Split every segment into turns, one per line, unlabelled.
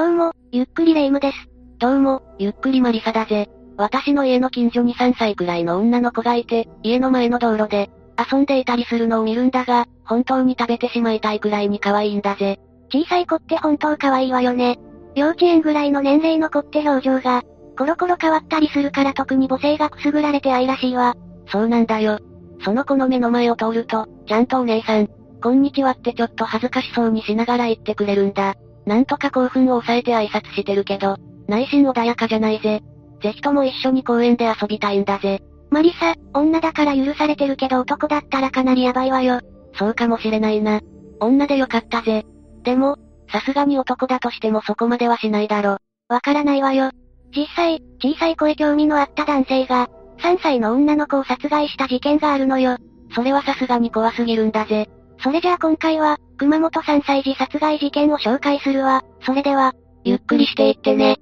どうも、ゆっくりレ夢ムです。
どうも、ゆっくりマリサだぜ。私の家の近所に3歳くらいの女の子がいて、家の前の道路で、遊んでいたりするのを見るんだが、本当に食べてしまいたいくらいに可愛いんだぜ。
小さい子って本当可愛いわよね。幼稚園ぐらいの年齢の子って表情が、コロコロ変わったりするから特に母性がくすぐられて愛らしいわ。
そうなんだよ。その子の目の前を通ると、ちゃんとお姉さん、こんにちはってちょっと恥ずかしそうにしながら言ってくれるんだ。なんとか興奮を抑えて挨拶してるけど、内心穏やかじゃないぜ。ぜひとも一緒に公園で遊びたいんだぜ。
マリサ、女だから許されてるけど男だったらかなりヤバいわよ。
そうかもしれないな。女でよかったぜ。でも、さすがに男だとしてもそこまではしないだろ。
わからないわよ。実際、小さい声興味のあった男性が、3歳の女の子を殺害した事件があるのよ。
それはさすがに怖すぎるんだぜ。
それじゃあ今回は、熊本3歳児殺害事件を紹介するわ。それでは、
ゆっくりしていってね。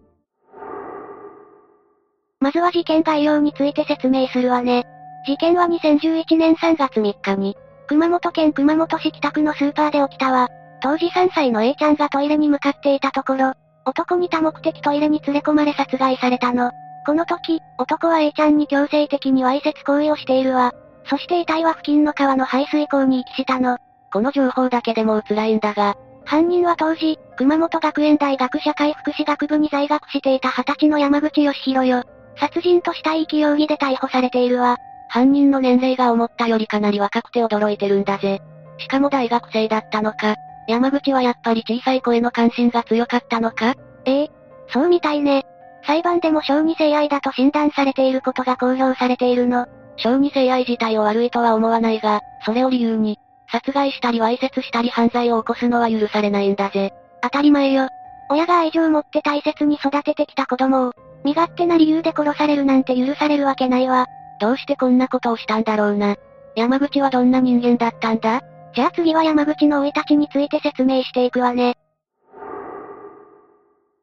まずは事件概要について説明するわね。事件は2011年3月3日に、熊本県熊本市北区のスーパーで起きたわ。当時3歳の A ちゃんがトイレに向かっていたところ、男に多目的トイレに連れ込まれ殺害されたの。この時、男は A ちゃんに強制的にわいせつ行為をしているわ。そして遺体は付近の川の排水溝に遺棄したの。
この情報だけでもう辛いんだが、
犯人は当時、熊本学園大学社会福祉学部に在学していた20歳の山口義弘よ。殺人と死体遺棄容疑で逮捕されているわ。
犯人の年齢が思ったよりかなり若くて驚いてるんだぜ。しかも大学生だったのか。山口はやっぱり小さい声の関心が強かったのか
ええ、そうみたいね。裁判でも小児性愛だと診断されていることが公表されているの。
小児性愛自体を悪いとは思わないが、それを理由に、殺害したりわいせつしたり犯罪を起こすのは許されないんだぜ。
当たり前よ。親が愛情を持って大切に育ててきた子供を、身勝手な理由で殺されるなんて許されるわけないわ。
どうしてこんなことをしたんだろうな。山口はどんな人間だったんだ？
じゃあ次は山口の生い立ちについて説明していくわね。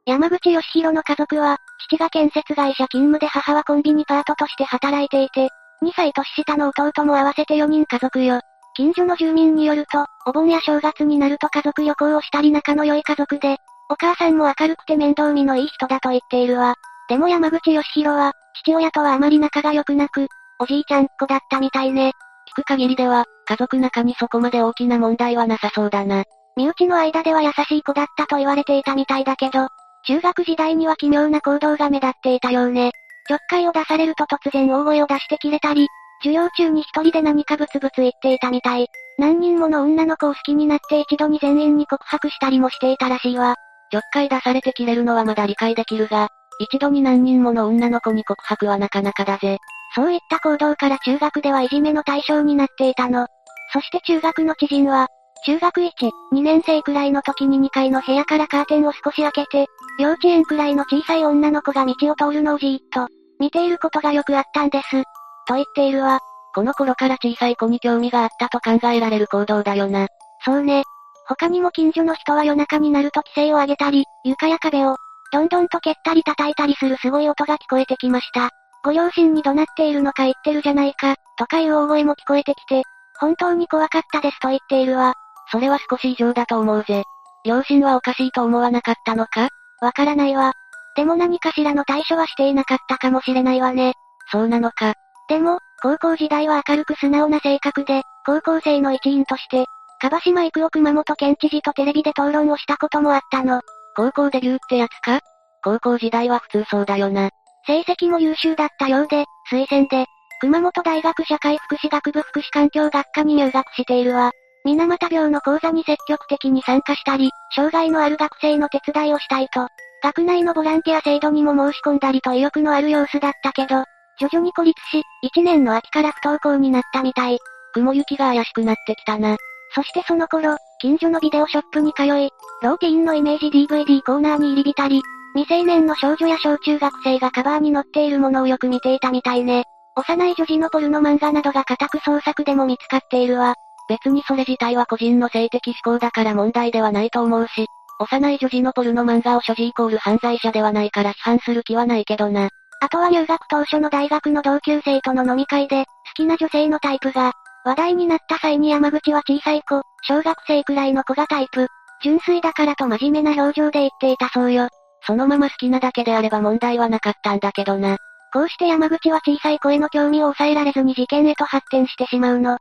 山口義弘の家族は、父が建設会社勤務で母はコンビニパートとして働いていて、2歳年下の弟も合わせて4人家族よ。近所の住民によると、お盆や正月になると家族旅行をしたり仲の良い家族で、お母さんも明るくて面倒見のいい人だと言っているわ。でも山口義弘は、父親とはあまり仲が良くなく、おじいちゃんっ子だったみたいね。
聞く限りでは、家族仲にそこまで大きな問題はなさそうだな。
身内の間では優しい子だったと言われていたみたいだけど、中学時代には奇妙な行動が目立っていたようね。ちょっかいを出されると突然大声を出して切れたり、授業中に一人で何かブツブツ言っていたみたい。何人もの女の子を好きになって一度に全員に告白したりもしていたらしいわ。
ちょっかい出されて切れるのはまだ理解できるが、一度に何人もの女の子に告白はなかなかだぜ。
そういった行動から中学ではいじめの対象になっていたの。そして中学の知人は、中学1、2年生くらいの時に2階の部屋からカーテンを少し開けて、幼稚園くらいの小さい女の子が道を通るのをじーっと、見ていることがよくあったんです。と言っているわ。
この頃から小さい子に興味があったと考えられる行動だよな。
そうね。他にも近所の人は夜中になると規制を上げたり、床や壁を、どんどんと蹴ったり叩いたりするすごい音が聞こえてきました。ご両親に怒鳴っているのか言ってるじゃないか、とかいう大声も聞こえてきて、本当に怖かったですと言っているわ。
それは少し異常だと思うぜ。両親はおかしいと思わなかったのか？
わからないわ。でも何かしらの対処はしていなかったかもしれないわね。
そうなのか。
でも、高校時代は明るく素直な性格で、高校生の一員として、樺島育夫熊本県知事とテレビで討論をしたこともあったの。
高校デビューってやつか？高校時代は普通そうだよな。
成績も優秀だったようで、推薦で、熊本大学社会福祉学部福祉環境学科に入学しているわ。水俣病の講座に積極的に参加したり、障害のある学生の手伝いをしたいと、学内のボランティア制度にも申し込んだりと意欲のある様子だったけど、徐々に孤立し、1年の秋から不登校になったみたい。
雲行きが怪しくなってきたな。
そしてその頃、近所のビデオショップに通い、ローティーンのイメージ DVD コーナーに入り浸り、未成年の少女や小中学生がカバーに載っているものをよく見ていたみたいね。幼い女児のポルノ漫画などが家宅捜索でも見つかっているわ。
別にそれ自体は個人の性的思考だから問題ではないと思うし、幼い女児のポルノ漫画を所持イコール犯罪者ではないから批判する気はないけどな。
あとは入学当初の大学の同級生との飲み会で、好きな女性のタイプが、話題になった際に山口は小さい子、小学生くらいの子がタイプ。純粋だからと真面目な表情で言っていたそうよ。
そのまま好きなだけであれば問題はなかったんだけどな。
こうして山口は小さい声の興味を抑えられずに事件へと発展してしまうの。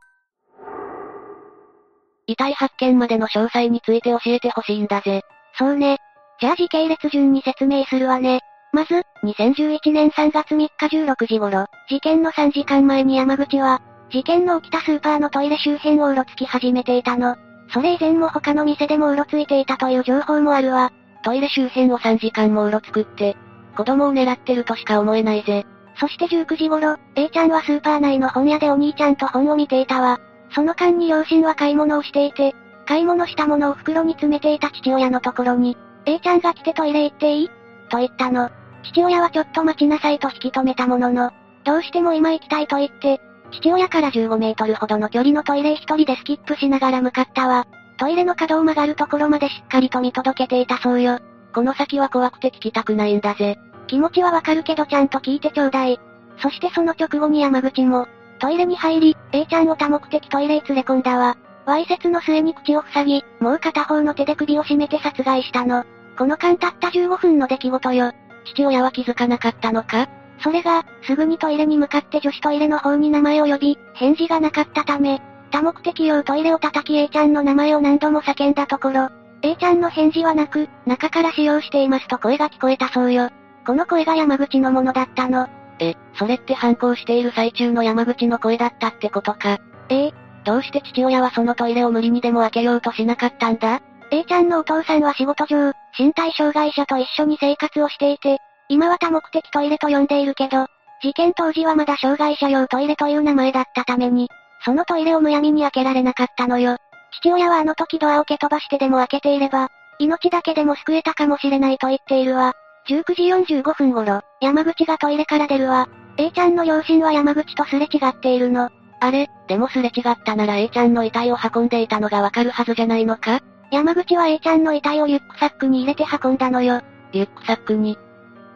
遺体発見までの詳細について教えてほしいんだぜ。
そうね。じゃあ時系列順に説明するわね。まず、2011年3月3日16時頃、事件の3時間前に山口は、事件の起きたスーパーのトイレ周辺をうろつき始めていたの。それ以前も他の店でもうろついていたという情報もあるわ。
トイレ周辺を3時間もうろつくって、子供を狙ってるとしか思えないぜ。
そして19時頃、A ちゃんはスーパー内の本屋でお兄ちゃんと本を見ていたわ。その間に両親は買い物をしていて、買い物したものを袋に詰めていた父親のところに、A ちゃんが来てトイレ行っていい？と言ったの。父親はちょっと待ちなさいと引き止めたものの、どうしても今行きたいと言って、父親から15メートルほどの距離のトイレ一人でスキップしながら向かったわ。トイレの角を曲がるところまでしっかりと見届けていたそうよ。
この先は怖くて聞きたくないんだぜ。
気持ちはわかるけどちゃんと聞いてちょうだい。そしてその直後に山口も、トイレに入り、A ちゃんを多目的トイレへ連れ込んだわ。わいせつの末に口を塞ぎ、もう片方の手で首を絞めて殺害したの。この間たった15分の出来事よ。
父親は気づかなかったのか？
それが、すぐにトイレに向かって女子トイレの方に名前を呼び、返事がなかったため、多目的用トイレを叩き A ちゃんの名前を何度も叫んだところ、A ちゃんの返事はなく、中から使用していますと声が聞こえたそうよ。この声が山口のものだったの。
え、それって反抗している最中の山口の声だったってことか。
ええ、
どうして父親はそのトイレを無理にでも開けようとしなかったんだ？
?A ちゃんのお父さんは仕事上、身体障害者と一緒に生活をしていて、今は多目的トイレと呼んでいるけど、事件当時はまだ障害者用トイレという名前だったために、そのトイレをむやみに開けられなかったのよ。父親はあの時ドアを蹴飛ばしてでも開けていれば、命だけでも救えたかもしれないと言っているわ。19時45分頃、山口がトイレから出るわ。A ちゃんの両親は山口とすれ違っているの。
あれ、でもすれ違ったなら A ちゃんの遺体を運んでいたのがわかるはずじゃないのか？
山口は A ちゃんの遺体をリュックサックに入れて運んだのよ。
リュックサックに？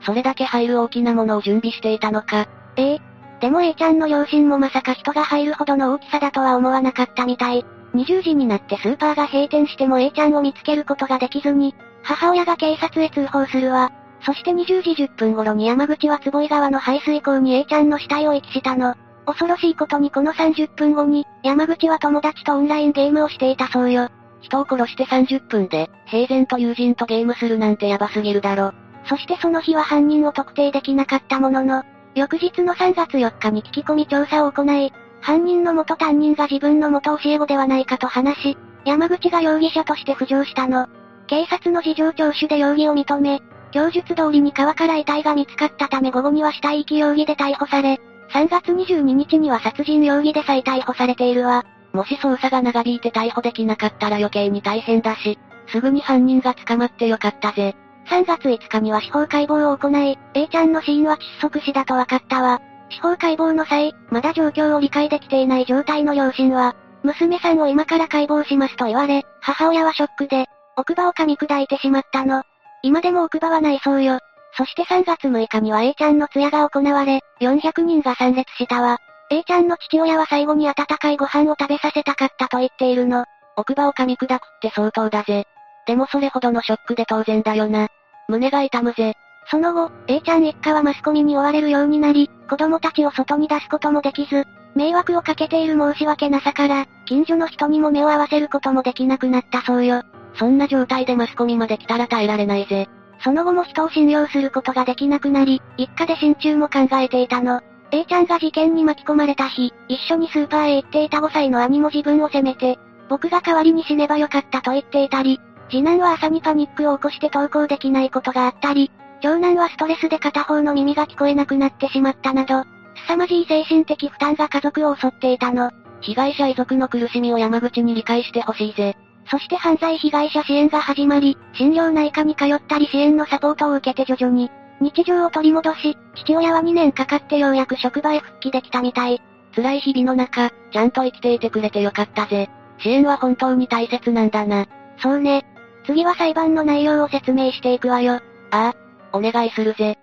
それだけ入る大きなものを準備していたのか？
ええ。でも A ちゃんの両親もまさか人が入るほどの大きさだとは思わなかったみたい。20時になってスーパーが閉店しても A ちゃんを見つけることができずに、母親が警察へ通報するわ。そして20時10分頃に山口は坪井川の排水溝に A ちゃんの死体を遺棄したの。恐ろしいことにこの30分後に、山口は友達とオンラインゲームをしていたそうよ。
人を殺して30分で、平然と友人とゲームするなんてヤバすぎるだろ。
そしてその日は犯人を特定できなかったものの、翌日の3月4日に聞き込み調査を行い、犯人の元担任が自分の元教え子ではないかと話し、山口が容疑者として浮上したの。警察の事情聴取で容疑を認め、供述通りに川から遺体が見つかったため午後には死体遺棄容疑で逮捕され、3月22日には殺人容疑で再逮捕されているわ。
もし捜査が長引いて逮捕できなかったら余計に大変だし、すぐに犯人が捕まってよかったぜ。
3月5日には司法解剖を行い、A ちゃんの死因は窒息死だと分かったわ。司法解剖の際、まだ状況を理解できていない状態の両親は、娘さんを今から解剖しますと言われ、母親はショックで、奥歯を噛み砕いてしまったの。今でも奥歯はないそうよ。そして3月6日には A ちゃんの通夜が行われ、400人が参列したわ。A ちゃんの父親は最後に温かいご飯を食べさせたかったと言っているの。
奥歯を噛み砕くって相当だぜ。でもそれほどのショックで当然だよな。胸が痛むぜ。
その後、A ちゃん一家はマスコミに追われるようになり、子供たちを外に出すこともできず、迷惑をかけている申し訳なさから、近所の人にも目を合わせることもできなくなったそうよ。
そんな状態でマスコミまで来たら耐えられないぜ。
その後も人を信用することができなくなり、一家で心中も考えていたの。A ちゃんが事件に巻き込まれた日、一緒にスーパーへ行っていた5歳の兄も自分を責めて、僕が代わりに死ねばよかったと言っていたり、次男は朝にパニックを起こして登校できないことがあったり、長男はストレスで片方の耳が聞こえなくなってしまったなど、凄まじい精神的負担が家族を襲っていたの。
被害者遺族の苦しみを山口に理解してほしいぜ。
そして犯罪被害者支援が始まり、心療内科に通ったり支援のサポートを受けて徐々に、日常を取り戻し、父親は2年かかってようやく職場へ復帰できたみたい。
辛い日々の中、ちゃんと生きていてくれてよかったぜ。支援は本当に大切なんだな。
そうね。次は裁判の内容を説明していくわよ。
ああ、お願いするぜ。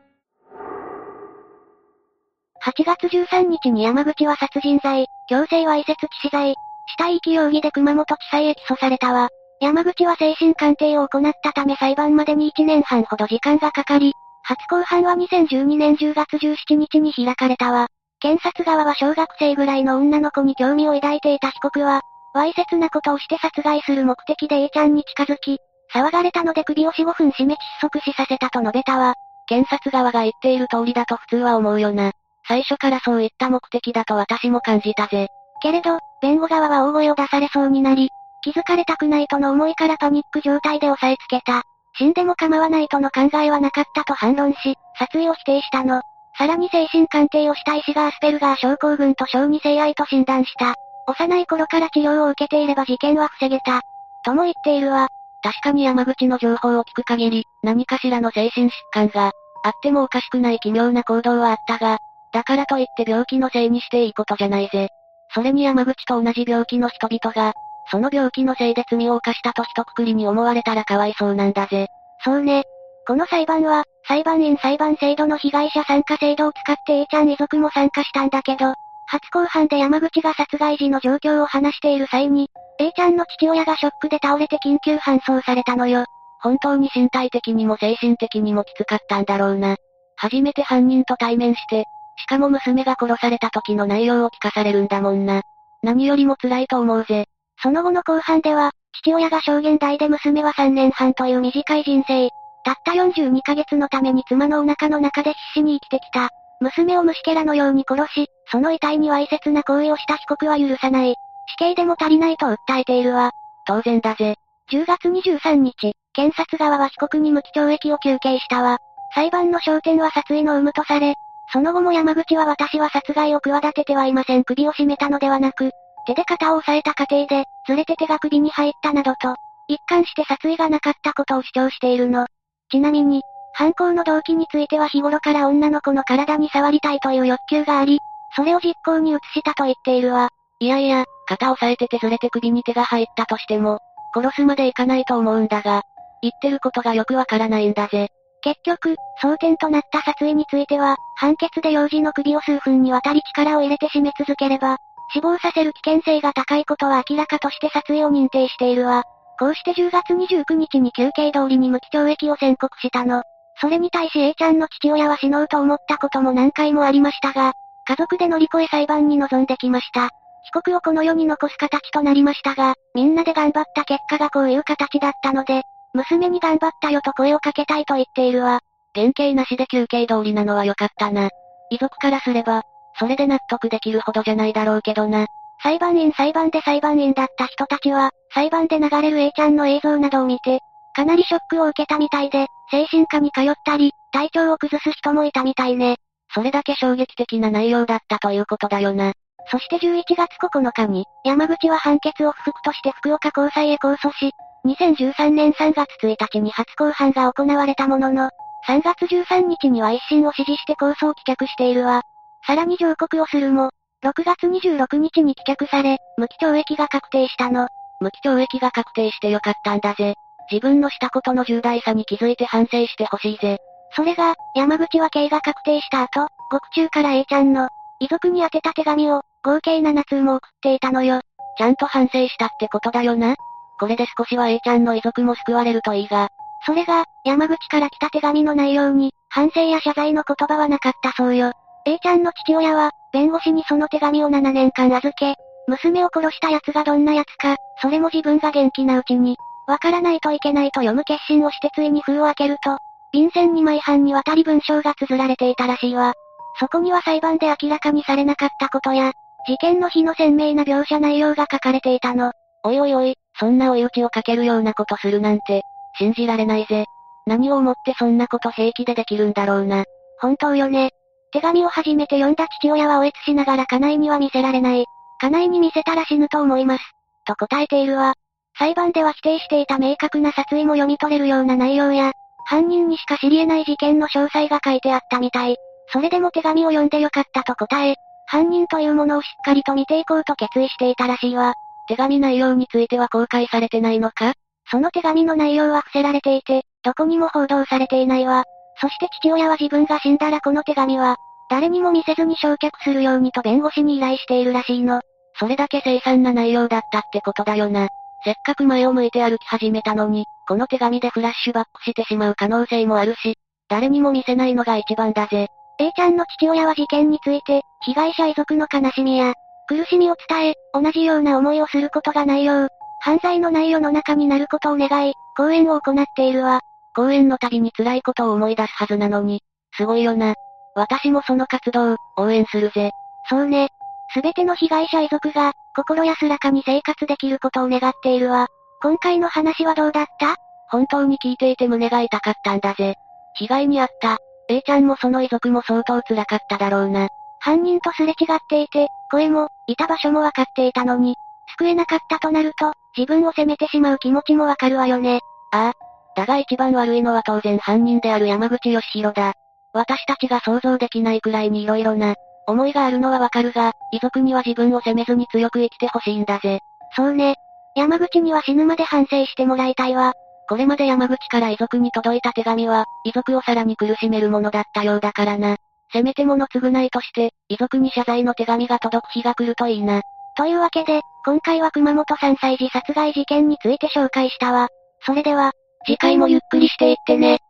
8月13日に山口は殺人罪、強制わいせつ致死罪、死体遺棄容疑で熊本地裁へ起訴されたわ。山口は精神鑑定を行ったため裁判までに1年半ほど時間がかかり、初公判は2012年10月17日に開かれたわ。検察側は小学生ぐらいの女の子に興味を抱いていた被告は、わいせつなことをして殺害する目的で A ちゃんに近づき、騒がれたので首を4、5分絞め窒息死させたと述べたわ。
検察側が言っている通りだと普通は思うよな。最初からそういった目的だと私も感じたぜ。
けれど、弁護側は大声を出されそうになり、気づかれたくないとの思いからパニック状態で押さえつけた。死んでも構わないとの考えはなかったと反論し、殺意を否定したの。さらに精神鑑定をした医師がアスペルガー症候群と小児性愛と診断した。幼い頃から治療を受けていれば事件は防げた。とも言っているわ。
確かに山口の情報を聞く限り、何かしらの精神疾患が、あってもおかしくない奇妙な行動はあったが、だからといって病気のせいにしていいことじゃないぜ。それに山口と同じ病気の人々が、その病気のせいで罪を犯したと一括りに思われたらかわいそうなんだぜ。
そうね。この裁判は、裁判員裁判制度の被害者参加制度を使って A ちゃん遺族も参加したんだけど、初公判で山口が殺害時の状況を話している際に、A ちゃんの父親がショックで倒れて緊急搬送されたのよ。
本当に身体的にも精神的にもきつかったんだろうな。初めて犯人と対面して、しかも娘が殺された時の内容を聞かされるんだもんな。何よりも辛いと思うぜ。
その後の後半では、父親が証言台で娘は3年半という短い人生。たった42ヶ月のために妻のお腹の中で必死に生きてきた。娘を虫けらのように殺し、その遺体にわいせつな行為をした被告は許さない。死刑でも足りないと訴えているわ。
当然だぜ。
10月23日、検察側は被告に無期懲役を求刑したわ。裁判の焦点は殺意の有無とされ、その後も山口は私は殺害を企ててはいません首を絞めたのではなく、手で肩を押さえた過程で、ずれて手が首に入ったなどと、一貫して殺意がなかったことを主張しているの。ちなみに、犯行の動機については日頃から女の子の体に触りたいという欲求があり、それを実行に移したと言っているわ。
いやいや、肩を押さえててずれて首に手が入ったとしても、殺すまでいかないと思うんだが、言ってることがよくわからないんだぜ。
結局、争点となった殺意については、判決で幼児の首を数分にわたり力を入れて締め続ければ、死亡させる危険性が高いことは明らかとして殺意を認定しているわ。こうして10月29日に休憩通りに無期懲役を宣告したの。それに対し A ちゃんの父親は死のうと思ったことも何回もありましたが、家族で乗り越え裁判に臨んできました。被告をこの世に残す形となりましたが、みんなで頑張った結果がこういう形だったので、娘に頑張ったよと声をかけたいと言っているわ。
原型なしで休憩通りなのは良かったな。遺族からすれば、それで納得できるほどじゃないだろうけどな。
裁判員裁判で裁判員だった人たちは、裁判で流れる A ちゃんの映像などを見て、かなりショックを受けたみたいで、精神科に通ったり、体調を崩す人もいたみたいね。
それだけ衝撃的な内容だったということだよな。
そして11月9日に、山口は判決を不服として福岡高裁へ控訴し、2013年3月1日に初公判が行われたものの、3月13日には一審を支持して控訴を棄却しているわ。さらに上告をするも、6月26日に棄却され、無期懲役が確定したの。
無期懲役が確定してよかったんだぜ。自分のしたことの重大さに気づいて反省してほしいぜ。
それが、山口は刑が確定した後、獄中から A ちゃんの、遺族に宛てた手紙を、合計7通も送っていたのよ。
ちゃんと反省したってことだよな。これで少しは A ちゃんの遺族も救われるといいが。
それが、山口から来た手紙の内容に、反省や謝罪の言葉はなかったそうよ。A ちゃんの父親は、弁護士にその手紙を7年間預け、娘を殺した奴がどんな奴か、それも自分が元気なうちに、わからないといけないと読む決心をしてついに封を開けると、便箋2枚半にわたり文章が綴られていたらしいわ。そこには裁判で明らかにされなかったことや、事件の日の鮮明な描写内容が書かれていたの。
おいおいおい、そんな追い打ちをかけるようなことするなんて、信じられないぜ。何を思ってそんなこと平気でできるんだろうな。
本当よね。手紙を初めて読んだ父親はおえつしながら家内には見せられない。家内に見せたら死ぬと思います。と答えているわ。裁判では否定していた明確な殺意も読み取れるような内容や、犯人にしか知り得ない事件の詳細が書いてあったみたい。それでも手紙を読んでよかったと答え、犯人というものをしっかりと見ていこうと決意していたらしいわ。
手紙内容については公開されてないのか？
その手紙の内容は伏せられていて、どこにも報道されていないわ。そして父親は自分が死んだらこの手紙は、誰にも見せずに焼却するようにと弁護士に依頼しているらしいの。
それだけ凄惨な内容だったってことだよな。せっかく前を向いて歩き始めたのに、この手紙でフラッシュバックしてしまう可能性もあるし、誰にも見せないのが一番だぜ。
A ちゃんの父親は事件について、被害者遺族の悲しみや、苦しみを伝え、同じような思いをすることがないよう、犯罪のない世の中になることを願い、講演を行っているわ。
講演の度に辛いことを思い出すはずなのに、すごいよな。私もその活動、応援するぜ。
そうね。すべての被害者遺族が、心安らかに生活できることを願っているわ。今回の話はどうだった？
本当に聞いていて胸が痛かったんだぜ。被害に遭った。A ちゃんもその遺族も相当辛かっただろうな。
犯人とすれ違っていて、声も、いた場所もわかっていたのに、救えなかったとなると、自分を責めてしまう気持ちもわかるわよね。
ああ。だが一番悪いのは当然犯人である山口義弘だ。私たちが想像できないくらいに色々な、思いがあるのはわかるが、遺族には自分を責めずに強く生きてほしいんだぜ。
そうね。山口には死ぬまで反省してもらいたいわ。
これまで山口から遺族に届いた手紙は、遺族をさらに苦しめるものだったようだからな。せめてもの償いとして、遺族に謝罪の手紙が届く日が来るといいな。
というわけで、今回は熊本3歳児殺害事件について紹介したわ。それでは、
次回もゆっくりしていってね。